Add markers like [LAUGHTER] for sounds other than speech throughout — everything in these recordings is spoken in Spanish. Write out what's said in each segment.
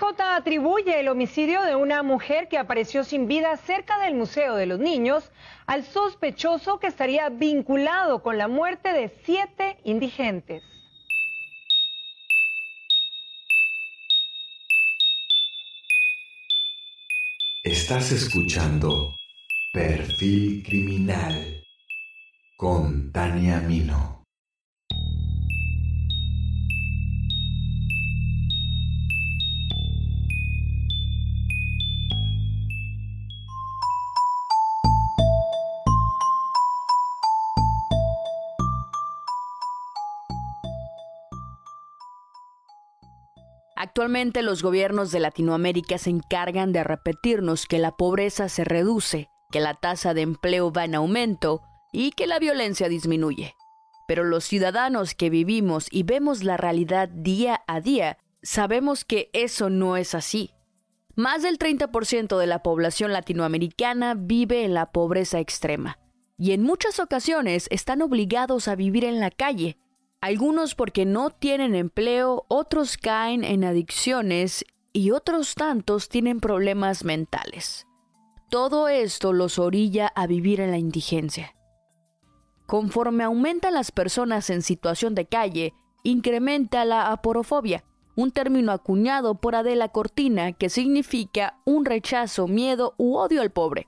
OIJ atribuye el homicidio de una mujer que apareció sin vida cerca del Museo de los Niños al sospechoso que estaría vinculado con la muerte de siete indigentes. Estás escuchando Perfil Criminal con Tania Mino. Actualmente los gobiernos de Latinoamérica se encargan de repetirnos que la pobreza se reduce, que la tasa de empleo va en aumento y que la violencia disminuye. Pero los ciudadanos que vivimos y vemos la realidad día a día, sabemos que eso no es así. Más del 30% de la población latinoamericana vive en la pobreza extrema y en muchas ocasiones están obligados a vivir en la calle, algunos porque no tienen empleo, otros caen en adicciones y otros tantos tienen problemas mentales. Todo esto los orilla a vivir en la indigencia. Conforme aumentan las personas en situación de calle, incrementa la aporofobia, un término acuñado por Adela Cortina que significa un rechazo, miedo u odio al pobre.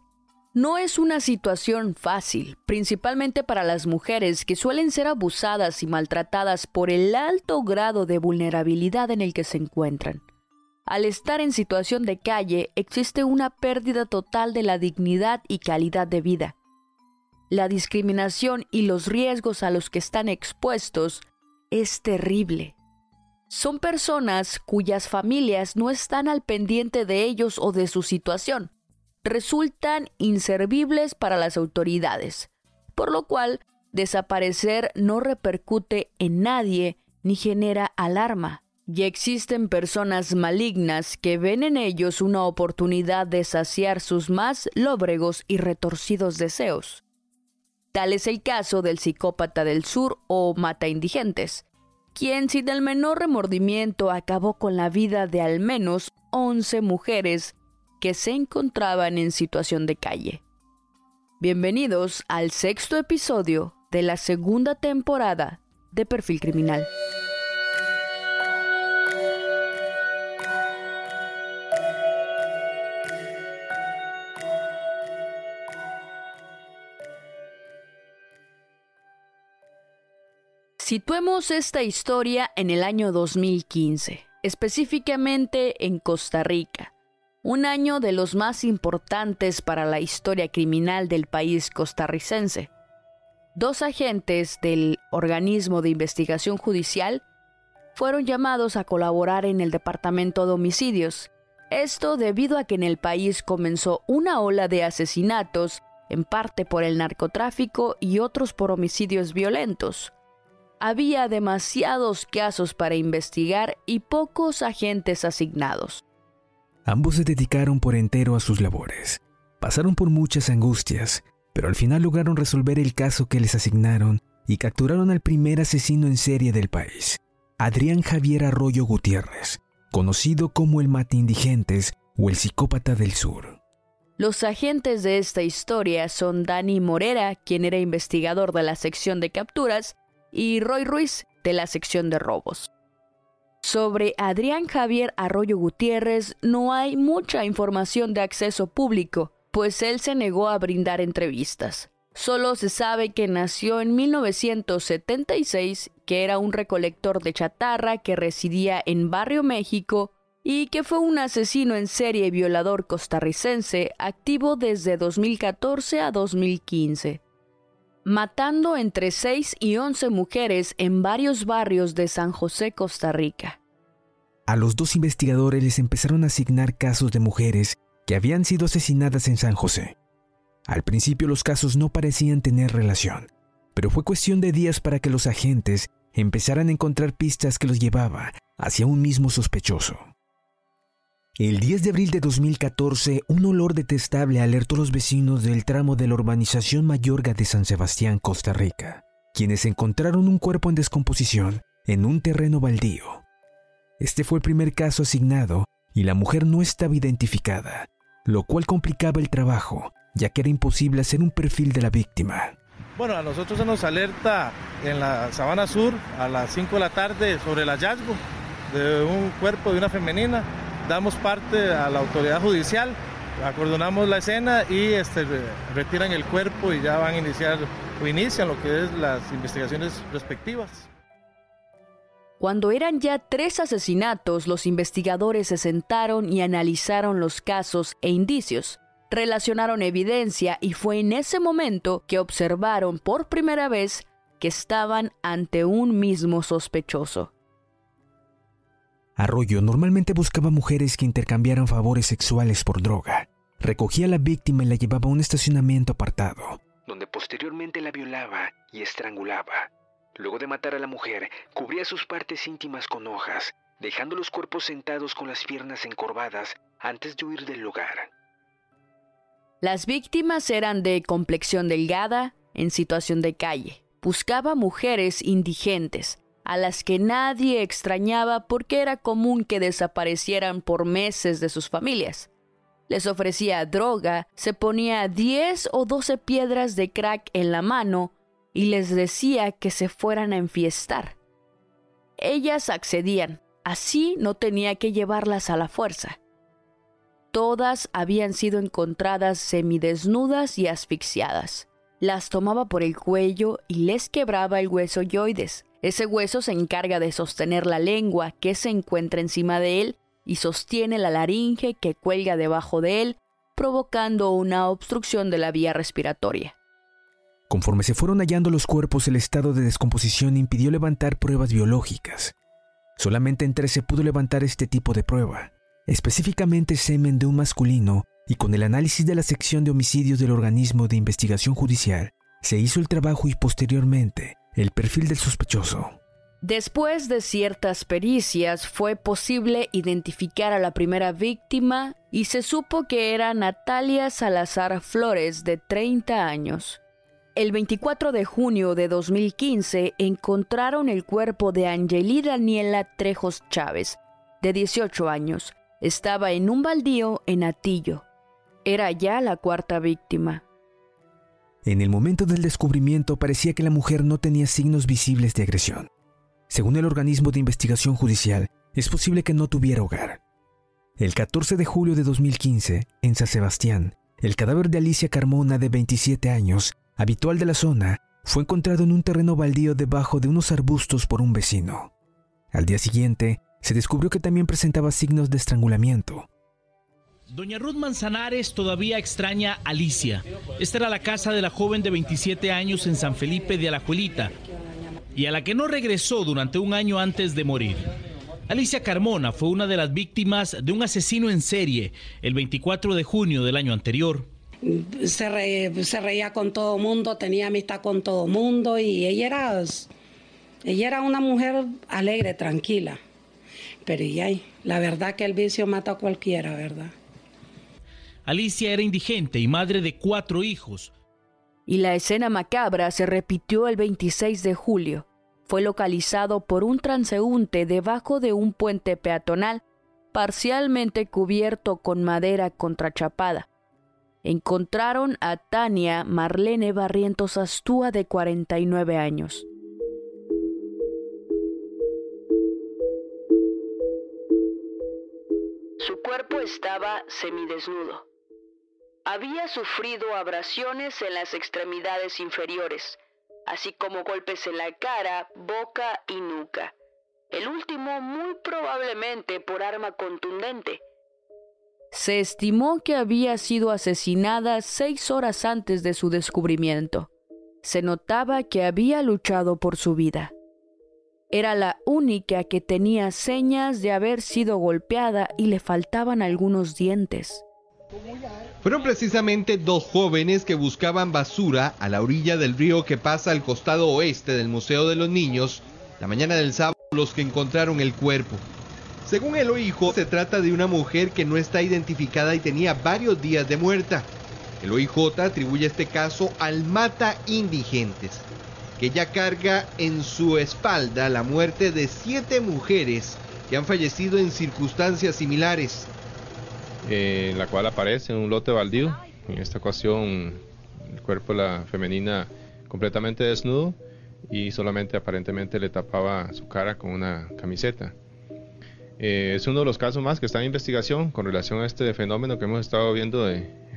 No es una situación fácil, principalmente para las mujeres que suelen ser abusadas y maltratadas por el alto grado de vulnerabilidad en el que se encuentran. Al estar en situación de calle existe una pérdida total de la dignidad y calidad de vida. La discriminación y los riesgos a los que están expuestos es terrible. Son personas cuyas familias no están al pendiente de ellos o de su situación resultan inservibles para las autoridades, por lo cual desaparecer no repercute en nadie ni genera alarma. Y existen personas malignas que ven en ellos una oportunidad de saciar sus más lóbregos y retorcidos deseos. Tal es el caso del psicópata del sur o mata indigentes, quien sin el menor remordimiento acabó con la vida de al menos 11 mujeres que se encontraban en situación de calle. Bienvenidos al sexto episodio de la segunda temporada de Perfil Criminal. Situemos esta historia en el año 2015, específicamente en Costa Rica, un año de los más importantes para la historia criminal del país costarricense. Dos agentes del organismo de investigación judicial fueron llamados a colaborar en el Departamento de Homicidios, esto debido a que en el país comenzó una ola de asesinatos, en parte por el narcotráfico y otros por homicidios violentos. Había demasiados casos para investigar y pocos agentes asignados. Ambos se dedicaron por entero a sus labores. Pasaron por muchas angustias, pero al final lograron resolver el caso que les asignaron y capturaron al primer asesino en serie del país, Adrián Javier Arroyo Gutiérrez, conocido como el mate indigentes o el psicópata del sur. Los agentes de esta historia son Dani Morera, quien era investigador de la sección de capturas, y Roy Ruiz, de la sección de robos. Sobre Adrián Javier Arroyo Gutiérrez no hay mucha información de acceso público, pues él se negó a brindar entrevistas. Solo se sabe que nació en 1976, que era un recolector de chatarra que residía en Barrio México y que fue un asesino en serie y violador costarricense activo desde 2014 a 2015, matando entre 6 y 11 mujeres en varios barrios de San José, Costa Rica. A los dos investigadores les empezaron a asignar casos de mujeres que habían sido asesinadas en San José. Al principio los casos no parecían tener relación, pero fue cuestión de días para que los agentes empezaran a encontrar pistas que los llevaba hacia un mismo sospechoso. El 10 de abril de 2014, un olor detestable alertó a los vecinos del tramo de la urbanización Mayorga de San Sebastián, Costa Rica, quienes encontraron un cuerpo en descomposición en un terreno baldío este fue el primer caso asignado y la mujer no estaba identificada, lo cual complicaba el trabajo, ya que era imposible hacer un perfil de la víctima. Bueno, a nosotros se nos alerta en la Sabana Sur a las 5 de la tarde sobre el hallazgo de un cuerpo de una femenina. Damos parte a la autoridad judicial, acordonamos la escena y este, retiran el cuerpo y ya van a iniciar o inician lo que es las investigaciones respectivas. Cuando eran ya tres asesinatos, los investigadores se sentaron y analizaron los casos e indicios, relacionaron evidencia y fue en ese momento que observaron por primera vez que estaban ante un mismo sospechoso. Arroyo normalmente buscaba mujeres que intercambiaran favores sexuales por droga. Recogía a la víctima y la llevaba a un estacionamiento apartado, donde posteriormente la violaba y estrangulaba. Luego de matar a la mujer, cubría sus partes íntimas con hojas, dejando los cuerpos sentados con las piernas encorvadas antes de huir del lugar. Las víctimas eran de complexión delgada, en situación de calle. Buscaba mujeres indigentes, a las que nadie extrañaba porque era común que desaparecieran por meses de sus familias. Les ofrecía droga, se ponía 10 o 12 piedras de crack en la mano y les decía que se fueran a enfiestar. Ellas accedían, así no tenía que llevarlas a la fuerza. Todas habían sido encontradas semidesnudas y asfixiadas. Las tomaba por el cuello y les quebraba el hueso yoides, ese hueso se encarga de sostener la lengua que se encuentra encima de él y sostiene la laringe que cuelga debajo de él, provocando una obstrucción de la vía respiratoria. Conforme se fueron hallando los cuerpos, el estado de descomposición impidió levantar pruebas biológicas. Solamente en tres se pudo levantar este tipo de prueba, específicamente semen de un masculino, y con el análisis de la sección de homicidios del organismo de investigación judicial, se hizo el trabajo y posteriormente el perfil del sospechoso. Después de ciertas pericias fue posible identificar a la primera víctima y se supo que era Natalia Salazar Flores, de 30 años. El 24 de junio de 2015 encontraron el cuerpo de Angelí Daniela Trejos Chávez, de 18 años. Estaba en un baldío en Atillo. Era ya la cuarta víctima. En el momento del descubrimiento parecía que la mujer no tenía signos visibles de agresión. Según el organismo de investigación judicial, es posible que no tuviera hogar. El 14 de julio de 2015, en San Sebastián, el cadáver de Alicia Carmona, de 27 años, habitual de la zona, fue encontrado en un terreno baldío debajo de unos arbustos por un vecino. Al día siguiente, se descubrió que también presentaba signos de estrangulamiento. Doña Ruth Manzanares todavía extraña a Alicia. Esta era la casa de la joven de 27 años en San Felipe de Alajuelita y a la que no regresó durante un año antes de morir. Alicia Carmona fue una de las víctimas de un asesino en serie el 24 de junio del año anterior. Se, se reía con todo mundo, tenía amistad con todo mundo y ella era, ella era una mujer alegre, tranquila. Pero ya, la verdad que el vicio mata a cualquiera, ¿verdad? Alicia era indigente y madre de cuatro hijos. Y la escena macabra se repitió el 26 de julio. Fue localizado por un transeúnte debajo de un puente peatonal parcialmente cubierto con madera contrachapada. Encontraron a Tania Marlene Barrientos Astúa de 49 años. Su cuerpo estaba semidesnudo. Había sufrido abrasiones en las extremidades inferiores, así como golpes en la cara, boca y nuca. El último muy probablemente por arma contundente. Se estimó que había sido asesinada seis horas antes de su descubrimiento. Se notaba que había luchado por su vida. Era la única que tenía señas de haber sido golpeada y le faltaban algunos dientes. Fueron precisamente dos jóvenes que buscaban basura a la orilla del río que pasa al costado oeste del Museo de los Niños la mañana del sábado los que encontraron el cuerpo. Según el OIJ, se trata de una mujer que no está identificada y tenía varios días de muerta. El OIJ atribuye este caso al mata indigentes, que ya carga en su espalda la muerte de siete mujeres que han fallecido en circunstancias similares. Eh, en la cual aparece un lote baldío, en esta ocasión el cuerpo de la femenina completamente desnudo y solamente aparentemente le tapaba su cara con una camiseta. Eh, es uno de los casos más que está en investigación con relación a este fenómeno que hemos estado viendo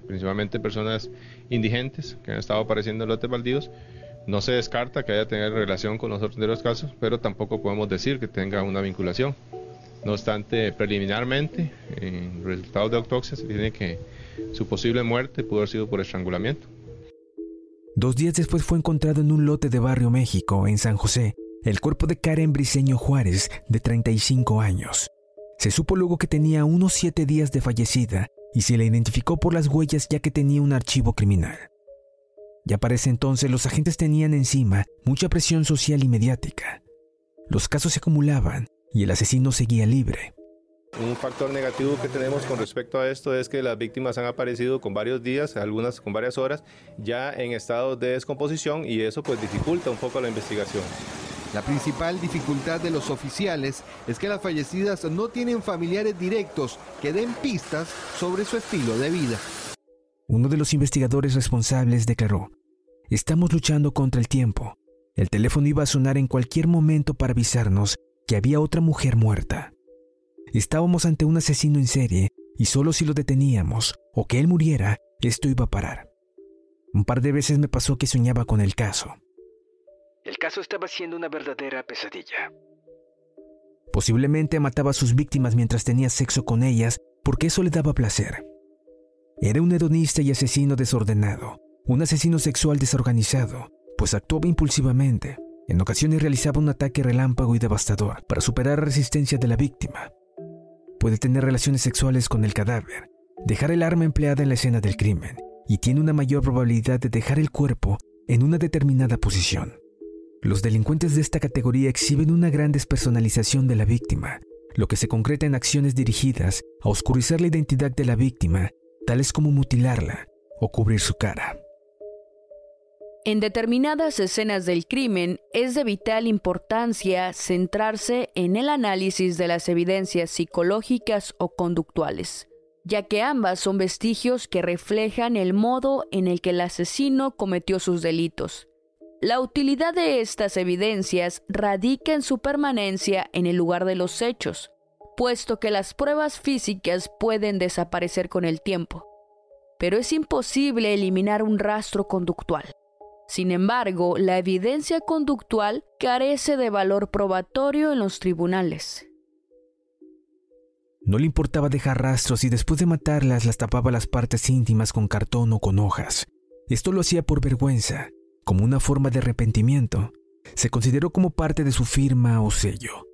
principalmente personas indigentes que han estado apareciendo en lotes baldíos. No se descarta que haya tenido relación con los otros casos, pero tampoco podemos decir que tenga una vinculación. No obstante, preliminarmente, en resultados de autopsia se tiene que su posible muerte pudo haber sido por estrangulamiento. Dos días después fue encontrado en un lote de Barrio México, en San José, el cuerpo de Karen Briceño Juárez, de 35 años. Se supo luego que tenía unos siete días de fallecida y se la identificó por las huellas ya que tenía un archivo criminal. Ya para ese entonces los agentes tenían encima mucha presión social y mediática. Los casos se acumulaban y el asesino seguía libre. Un factor negativo que tenemos con respecto a esto es que las víctimas han aparecido con varios días, algunas con varias horas, ya en estado de descomposición y eso pues dificulta un poco la investigación. La principal dificultad de los oficiales es que las fallecidas no tienen familiares directos que den pistas sobre su estilo de vida. Uno de los investigadores responsables declaró, estamos luchando contra el tiempo. El teléfono iba a sonar en cualquier momento para avisarnos que había otra mujer muerta. Estábamos ante un asesino en serie y solo si lo deteníamos o que él muriera, esto iba a parar. Un par de veces me pasó que soñaba con el caso. El caso estaba siendo una verdadera pesadilla. Posiblemente mataba a sus víctimas mientras tenía sexo con ellas porque eso le daba placer. Era un hedonista y asesino desordenado, un asesino sexual desorganizado, pues actuaba impulsivamente. En ocasiones realizaba un ataque relámpago y devastador para superar la resistencia de la víctima puede tener relaciones sexuales con el cadáver, dejar el arma empleada en la escena del crimen y tiene una mayor probabilidad de dejar el cuerpo en una determinada posición. Los delincuentes de esta categoría exhiben una gran despersonalización de la víctima, lo que se concreta en acciones dirigidas a oscurecer la identidad de la víctima, tales como mutilarla o cubrir su cara. En determinadas escenas del crimen es de vital importancia centrarse en el análisis de las evidencias psicológicas o conductuales, ya que ambas son vestigios que reflejan el modo en el que el asesino cometió sus delitos. La utilidad de estas evidencias radica en su permanencia en el lugar de los hechos, puesto que las pruebas físicas pueden desaparecer con el tiempo, pero es imposible eliminar un rastro conductual. Sin embargo, la evidencia conductual carece de valor probatorio en los tribunales. No le importaba dejar rastros y después de matarlas las tapaba las partes íntimas con cartón o con hojas. Esto lo hacía por vergüenza, como una forma de arrepentimiento. Se consideró como parte de su firma o sello.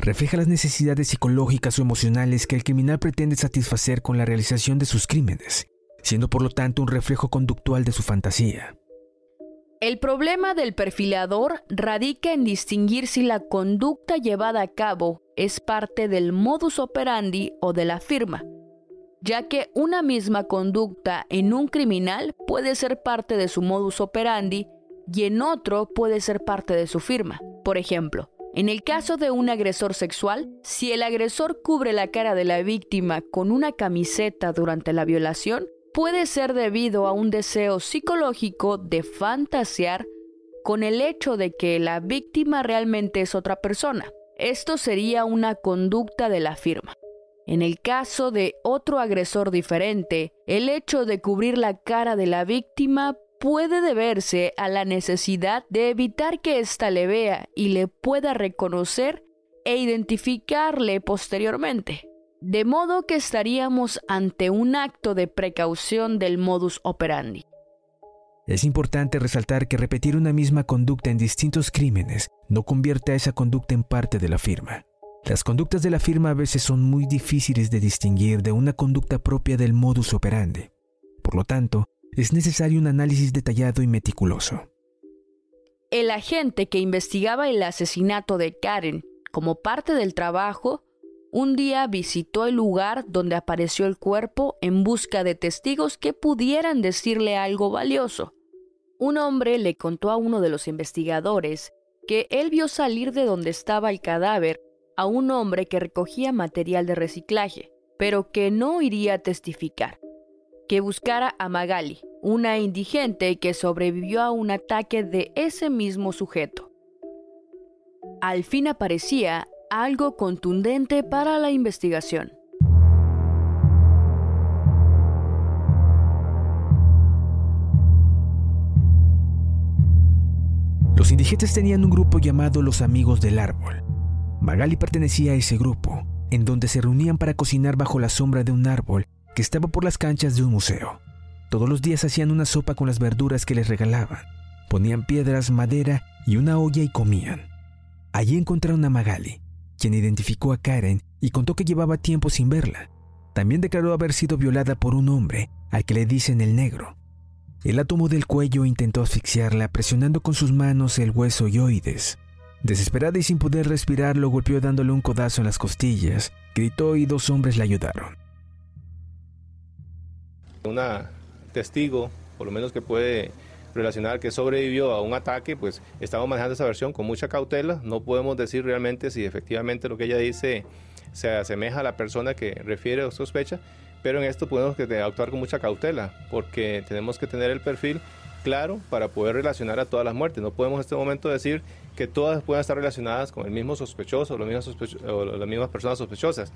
Refleja las necesidades psicológicas o emocionales que el criminal pretende satisfacer con la realización de sus crímenes, siendo por lo tanto un reflejo conductual de su fantasía. El problema del perfilador radica en distinguir si la conducta llevada a cabo es parte del modus operandi o de la firma, ya que una misma conducta en un criminal puede ser parte de su modus operandi y en otro puede ser parte de su firma. Por ejemplo, en el caso de un agresor sexual, si el agresor cubre la cara de la víctima con una camiseta durante la violación, puede ser debido a un deseo psicológico de fantasear con el hecho de que la víctima realmente es otra persona. Esto sería una conducta de la firma. En el caso de otro agresor diferente, el hecho de cubrir la cara de la víctima puede deberse a la necesidad de evitar que ésta le vea y le pueda reconocer e identificarle posteriormente. De modo que estaríamos ante un acto de precaución del modus operandi. Es importante resaltar que repetir una misma conducta en distintos crímenes no convierte a esa conducta en parte de la firma. Las conductas de la firma a veces son muy difíciles de distinguir de una conducta propia del modus operandi. Por lo tanto, es necesario un análisis detallado y meticuloso. El agente que investigaba el asesinato de Karen como parte del trabajo un día visitó el lugar donde apareció el cuerpo en busca de testigos que pudieran decirle algo valioso. Un hombre le contó a uno de los investigadores que él vio salir de donde estaba el cadáver a un hombre que recogía material de reciclaje, pero que no iría a testificar, que buscara a Magali, una indigente que sobrevivió a un ataque de ese mismo sujeto. Al fin aparecía algo contundente para la investigación. Los indigentes tenían un grupo llamado los Amigos del Árbol. Magali pertenecía a ese grupo, en donde se reunían para cocinar bajo la sombra de un árbol que estaba por las canchas de un museo. Todos los días hacían una sopa con las verduras que les regalaban. Ponían piedras, madera y una olla y comían. Allí encontraron a Magali, quien identificó a Karen y contó que llevaba tiempo sin verla. También declaró haber sido violada por un hombre al que le dicen el negro. Él la tomó del cuello e intentó asfixiarla presionando con sus manos el hueso yoides. Desesperada y sin poder respirar, lo golpeó dándole un codazo en las costillas, gritó y dos hombres la ayudaron. Una testigo, por lo menos que puede relacionar que sobrevivió a un ataque, pues estamos manejando esa versión con mucha cautela. No podemos decir realmente si efectivamente lo que ella dice se asemeja a la persona que refiere o sospecha, pero en esto podemos actuar con mucha cautela, porque tenemos que tener el perfil claro para poder relacionar a todas las muertes. No podemos en este momento decir que todas puedan estar relacionadas con el mismo sospechoso o, o las mismas personas sospechosas.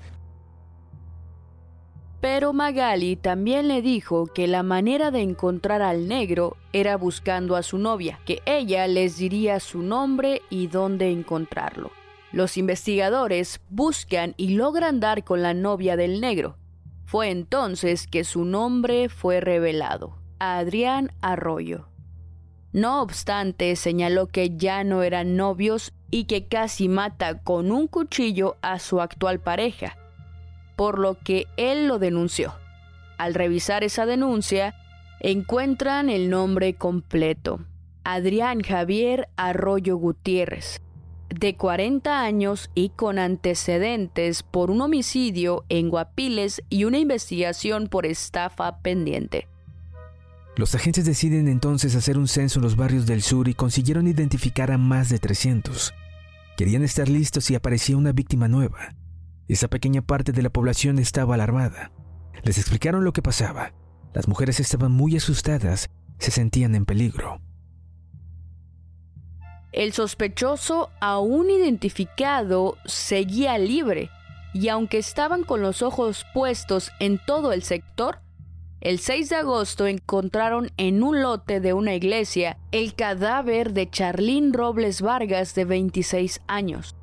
Pero Magali también le dijo que la manera de encontrar al negro era buscando a su novia, que ella les diría su nombre y dónde encontrarlo. Los investigadores buscan y logran dar con la novia del negro. Fue entonces que su nombre fue revelado, Adrián Arroyo. No obstante, señaló que ya no eran novios y que casi mata con un cuchillo a su actual pareja, por lo que él lo denunció. Al revisar esa denuncia, encuentran el nombre completo. Adrián Javier Arroyo Gutiérrez, de 40 años y con antecedentes por un homicidio en Guapiles y una investigación por estafa pendiente. Los agentes deciden entonces hacer un censo en los barrios del sur y consiguieron identificar a más de 300. Querían estar listos si aparecía una víctima nueva. Esa pequeña parte de la población estaba alarmada. Les explicaron lo que pasaba. Las mujeres estaban muy asustadas, se sentían en peligro. El sospechoso, aún identificado, seguía libre, y aunque estaban con los ojos puestos en todo el sector, el 6 de agosto encontraron en un lote de una iglesia el cadáver de Charlín Robles Vargas de 26 años.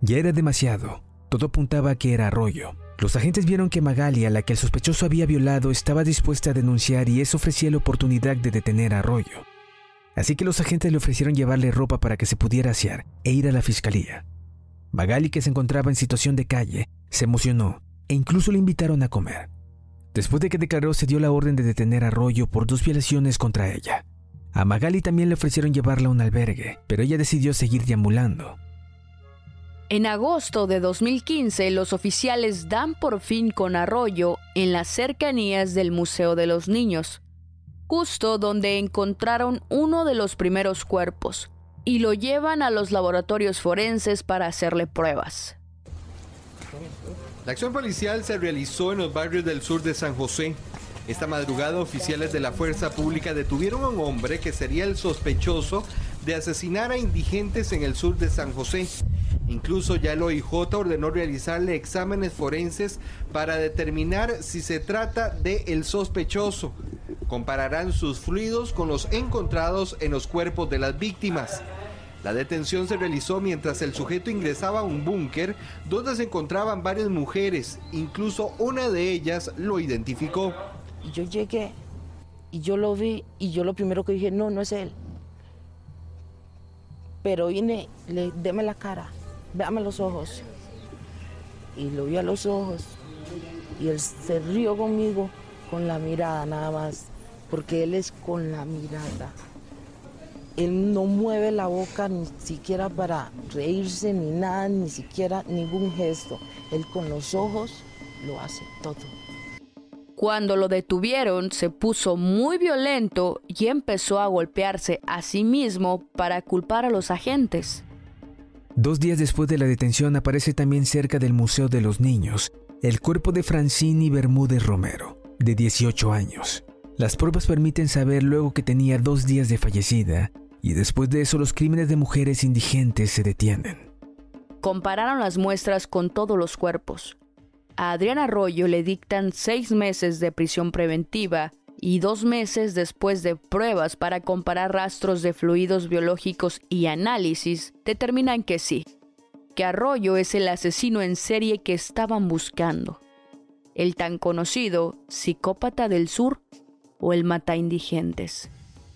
Ya era demasiado. Todo apuntaba a que era Arroyo. Los agentes vieron que Magali, a la que el sospechoso había violado, estaba dispuesta a denunciar y eso ofrecía la oportunidad de detener a Arroyo. Así que los agentes le ofrecieron llevarle ropa para que se pudiera asear e ir a la fiscalía. Magali, que se encontraba en situación de calle, se emocionó e incluso le invitaron a comer. Después de que declaró, se dio la orden de detener a Arroyo por dos violaciones contra ella. A Magali también le ofrecieron llevarla a un albergue, pero ella decidió seguir deambulando. En agosto de 2015, los oficiales dan por fin con Arroyo en las cercanías del Museo de los Niños, justo donde encontraron uno de los primeros cuerpos, y lo llevan a los laboratorios forenses para hacerle pruebas. La acción policial se realizó en los barrios del sur de San José. Esta madrugada, oficiales de la fuerza pública detuvieron a un hombre que sería el sospechoso de asesinar a indigentes en el sur de San José. Incluso ya el OIJ ordenó realizarle exámenes forenses para determinar si se trata de el sospechoso. Compararán sus fluidos con los encontrados en los cuerpos de las víctimas. La detención se realizó mientras el sujeto ingresaba a un búnker donde se encontraban varias mujeres. Incluso una de ellas lo identificó. Yo llegué y yo lo vi y yo lo primero que dije, no, no es él. Pero vine, le deme la cara véame los ojos. Y lo vi a los ojos y él se rió conmigo con la mirada nada más, porque él es con la mirada. Él no mueve la boca ni siquiera para reírse ni nada, ni siquiera ningún gesto. Él con los ojos lo hace todo. Cuando lo detuvieron, se puso muy violento y empezó a golpearse a sí mismo para culpar a los agentes. Dos días después de la detención aparece también cerca del Museo de los Niños el cuerpo de Francini Bermúdez Romero, de 18 años. Las pruebas permiten saber luego que tenía dos días de fallecida y después de eso los crímenes de mujeres indigentes se detienen. Compararon las muestras con todos los cuerpos. A Adrián Arroyo le dictan seis meses de prisión preventiva y dos meses después de pruebas para comparar rastros de fluidos biológicos y análisis, determinan que sí, que Arroyo es el asesino en serie que estaban buscando. El tan conocido psicópata del sur o el mata indigentes.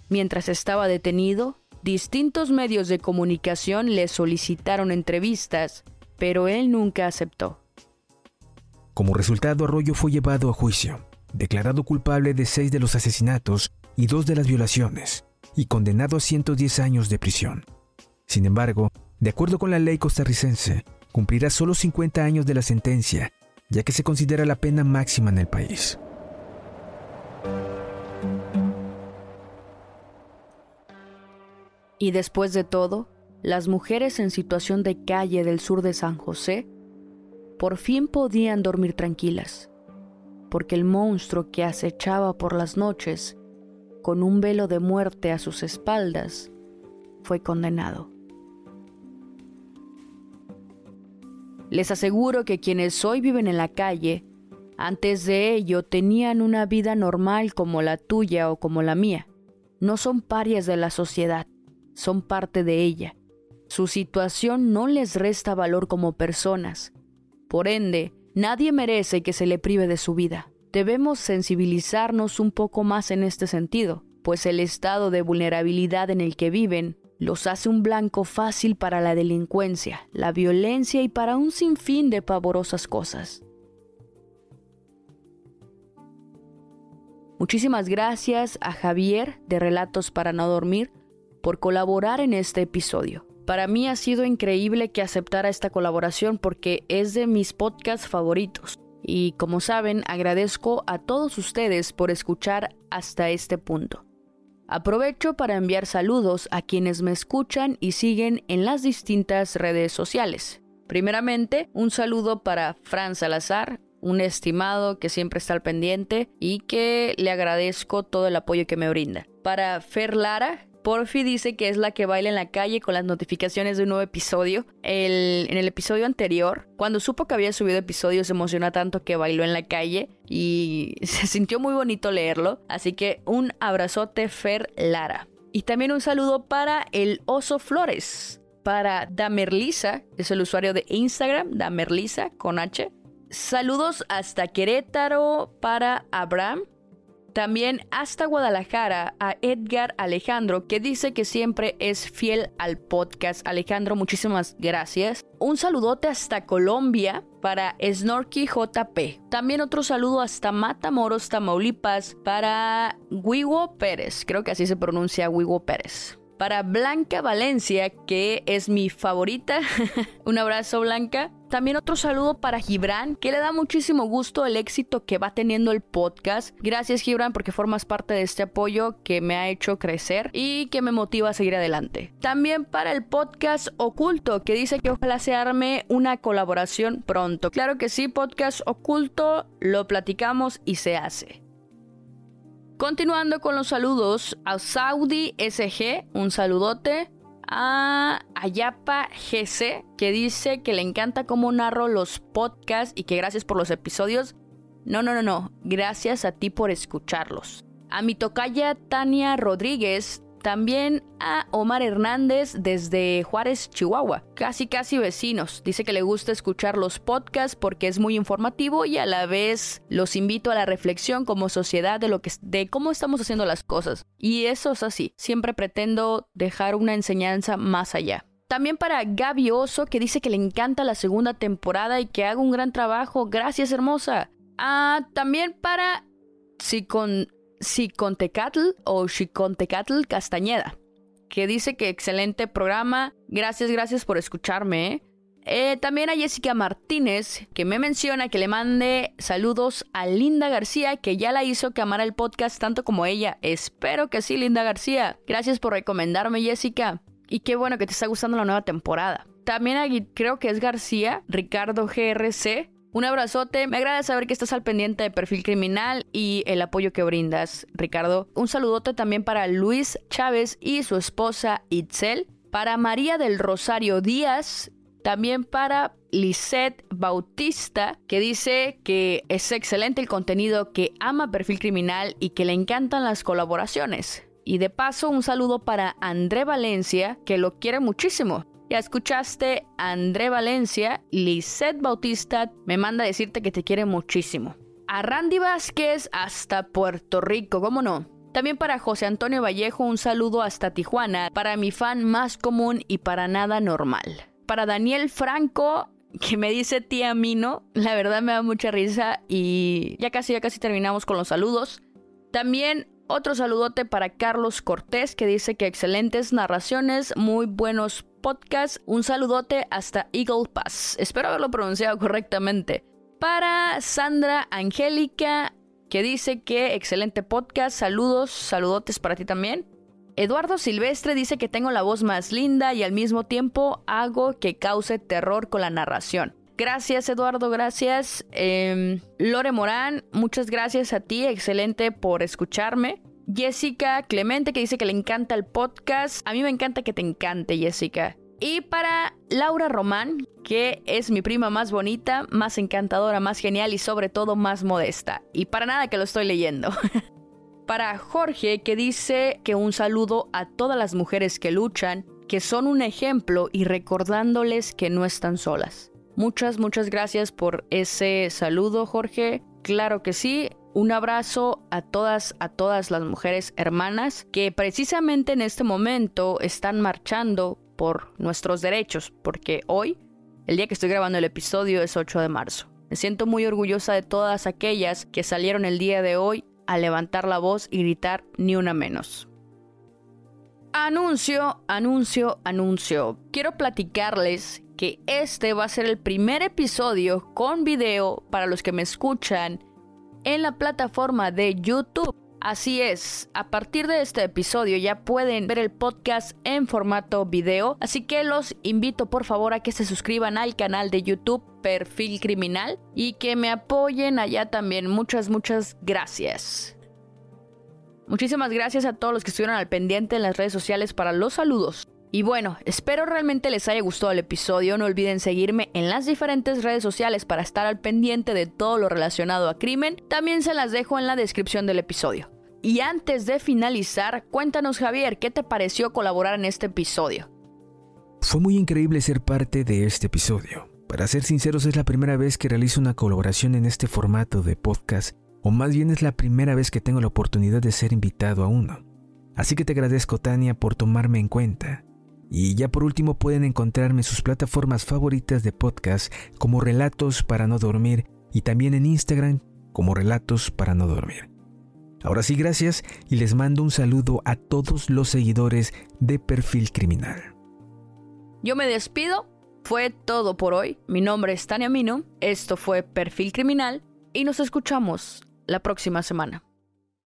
Mientras estaba detenido, distintos medios de comunicación le solicitaron entrevistas, pero él nunca aceptó. Como resultado, Arroyo fue llevado a juicio, declarado culpable de seis de los asesinatos y dos de las violaciones, y condenado a 110 años de prisión. Sin embargo, de acuerdo con la ley costarricense, cumplirá solo 50 años de la sentencia, ya que se considera la pena máxima en el país. Y después de todo, las mujeres en situación de calle del sur de San José por fin podían dormir tranquilas, porque el monstruo que acechaba por las noches, con un velo de muerte a sus espaldas, fue condenado. Les aseguro que quienes hoy viven en la calle, antes de ello tenían una vida normal como la tuya o como la mía. No son parias de la sociedad son parte de ella. Su situación no les resta valor como personas. Por ende, nadie merece que se le prive de su vida. Debemos sensibilizarnos un poco más en este sentido, pues el estado de vulnerabilidad en el que viven los hace un blanco fácil para la delincuencia, la violencia y para un sinfín de pavorosas cosas. Muchísimas gracias a Javier de Relatos para no dormir por colaborar en este episodio. Para mí ha sido increíble que aceptara esta colaboración porque es de mis podcasts favoritos. Y como saben, agradezco a todos ustedes por escuchar hasta este punto. Aprovecho para enviar saludos a quienes me escuchan y siguen en las distintas redes sociales. Primeramente, un saludo para Fran Salazar, un estimado que siempre está al pendiente y que le agradezco todo el apoyo que me brinda. Para Fer Lara, Porfi dice que es la que baila en la calle con las notificaciones de un nuevo episodio. en el episodio anterior, cuando supo que había subido episodio, se emociona tanto que bailó en la calle y [LAUGHS] se sintió muy bonito leerlo. Así que un abrazote Fer Lara. Y también un saludo para el Oso Flores. Para Damerlisa, es el usuario de Instagram, Damerlisa con H. Saludos hasta Querétaro para Abraham, también hasta Guadalajara a Edgar Alejandro, que dice que siempre es fiel al podcast. Alejandro, muchísimas gracias. Un saludote hasta Colombia para Snorky JP. También otro saludo hasta Matamoros, Tamaulipas para Wiwo Pérez. Creo que así se pronuncia Wiwo Pérez. Para Blanca Valencia, que es mi favorita. [LAUGHS] Un abrazo, Blanca. También otro saludo para Gibran, que le da muchísimo gusto el éxito que va teniendo el podcast. Gracias Gibran porque formas parte de este apoyo que me ha hecho crecer y que me motiva a seguir adelante. También para el podcast Oculto, que dice que ojalá se arme una colaboración pronto. Claro que sí, podcast Oculto, lo platicamos y se hace. Continuando con los saludos a Saudi SG, un saludote. A Ayapa GC, que dice que le encanta cómo narro los podcasts y que gracias por los episodios. No, no, no, no. Gracias a ti por escucharlos. A mi tocaya Tania Rodríguez también a Omar Hernández desde Juárez, Chihuahua. Casi, casi vecinos. Dice que le gusta escuchar los podcasts porque es muy informativo y a la vez los invito a la reflexión como sociedad de, lo que, de cómo estamos haciendo las cosas. Y eso es así. Siempre pretendo dejar una enseñanza más allá. También para Gaby Oso, que dice que le encanta la segunda temporada y que haga un gran trabajo. Gracias, hermosa. Ah, también para si con Xicontecatl o Xicontecatl Castañeda, que dice que excelente programa. Gracias, gracias por escucharme. ¿eh? Eh, también a Jessica Martínez, que me menciona que le mande saludos a Linda García, que ya la hizo que amara el podcast tanto como ella. Espero que sí, Linda García. Gracias por recomendarme, Jessica. Y qué bueno que te está gustando la nueva temporada. También creo que es García, Ricardo GRC. Un abrazote, me agrada saber que estás al pendiente de perfil criminal y el apoyo que brindas, Ricardo. Un saludote también para Luis Chávez y su esposa Itzel, para María del Rosario Díaz, también para Lisette Bautista, que dice que es excelente el contenido, que ama perfil criminal y que le encantan las colaboraciones. Y de paso, un saludo para André Valencia, que lo quiere muchísimo. Ya escuchaste a André Valencia, Lisette Bautista me manda a decirte que te quiere muchísimo. A Randy Vázquez hasta Puerto Rico, ¿cómo no? También para José Antonio Vallejo un saludo hasta Tijuana, para mi fan más común y para nada normal. Para Daniel Franco, que me dice tía Mino, la verdad me da mucha risa y ya casi, ya casi terminamos con los saludos. También otro saludote para Carlos Cortés, que dice que excelentes narraciones, muy buenos podcast. Un saludote hasta Eagle Pass. Espero haberlo pronunciado correctamente. Para Sandra Angélica, que dice que excelente podcast. Saludos, saludotes para ti también. Eduardo Silvestre dice que tengo la voz más linda y al mismo tiempo hago que cause terror con la narración. Gracias Eduardo, gracias. Em, Lore Morán, muchas gracias a ti, excelente por escucharme. Jessica Clemente que dice que le encanta el podcast. A mí me encanta que te encante, Jessica. Y para Laura Román, que es mi prima más bonita, más encantadora, más genial y sobre todo más modesta. Y para nada que lo estoy leyendo. [LAUGHS] para Jorge, que dice que un saludo a todas las mujeres que luchan, que son un ejemplo y recordándoles que no están solas. Muchas, muchas gracias por ese saludo, Jorge. Claro que sí, un abrazo a todas, a todas las mujeres hermanas que precisamente en este momento están marchando por nuestros derechos, porque hoy, el día que estoy grabando el episodio, es 8 de marzo. Me siento muy orgullosa de todas aquellas que salieron el día de hoy a levantar la voz y gritar ni una menos. Anuncio, anuncio, anuncio. Quiero platicarles que este va a ser el primer episodio con video para los que me escuchan en la plataforma de YouTube. Así es, a partir de este episodio ya pueden ver el podcast en formato video, así que los invito por favor a que se suscriban al canal de YouTube Perfil Criminal y que me apoyen allá también. Muchas, muchas gracias. Muchísimas gracias a todos los que estuvieron al pendiente en las redes sociales para los saludos. Y bueno, espero realmente les haya gustado el episodio. No olviden seguirme en las diferentes redes sociales para estar al pendiente de todo lo relacionado a crimen. También se las dejo en la descripción del episodio. Y antes de finalizar, cuéntanos Javier, ¿qué te pareció colaborar en este episodio? Fue muy increíble ser parte de este episodio. Para ser sinceros, es la primera vez que realizo una colaboración en este formato de podcast, o más bien es la primera vez que tengo la oportunidad de ser invitado a uno. Así que te agradezco, Tania, por tomarme en cuenta. Y ya por último pueden encontrarme en sus plataformas favoritas de podcast como Relatos para no dormir y también en Instagram como Relatos para no dormir. Ahora sí, gracias y les mando un saludo a todos los seguidores de Perfil Criminal. Yo me despido, fue todo por hoy. Mi nombre es Tania Mino, esto fue Perfil Criminal y nos escuchamos la próxima semana.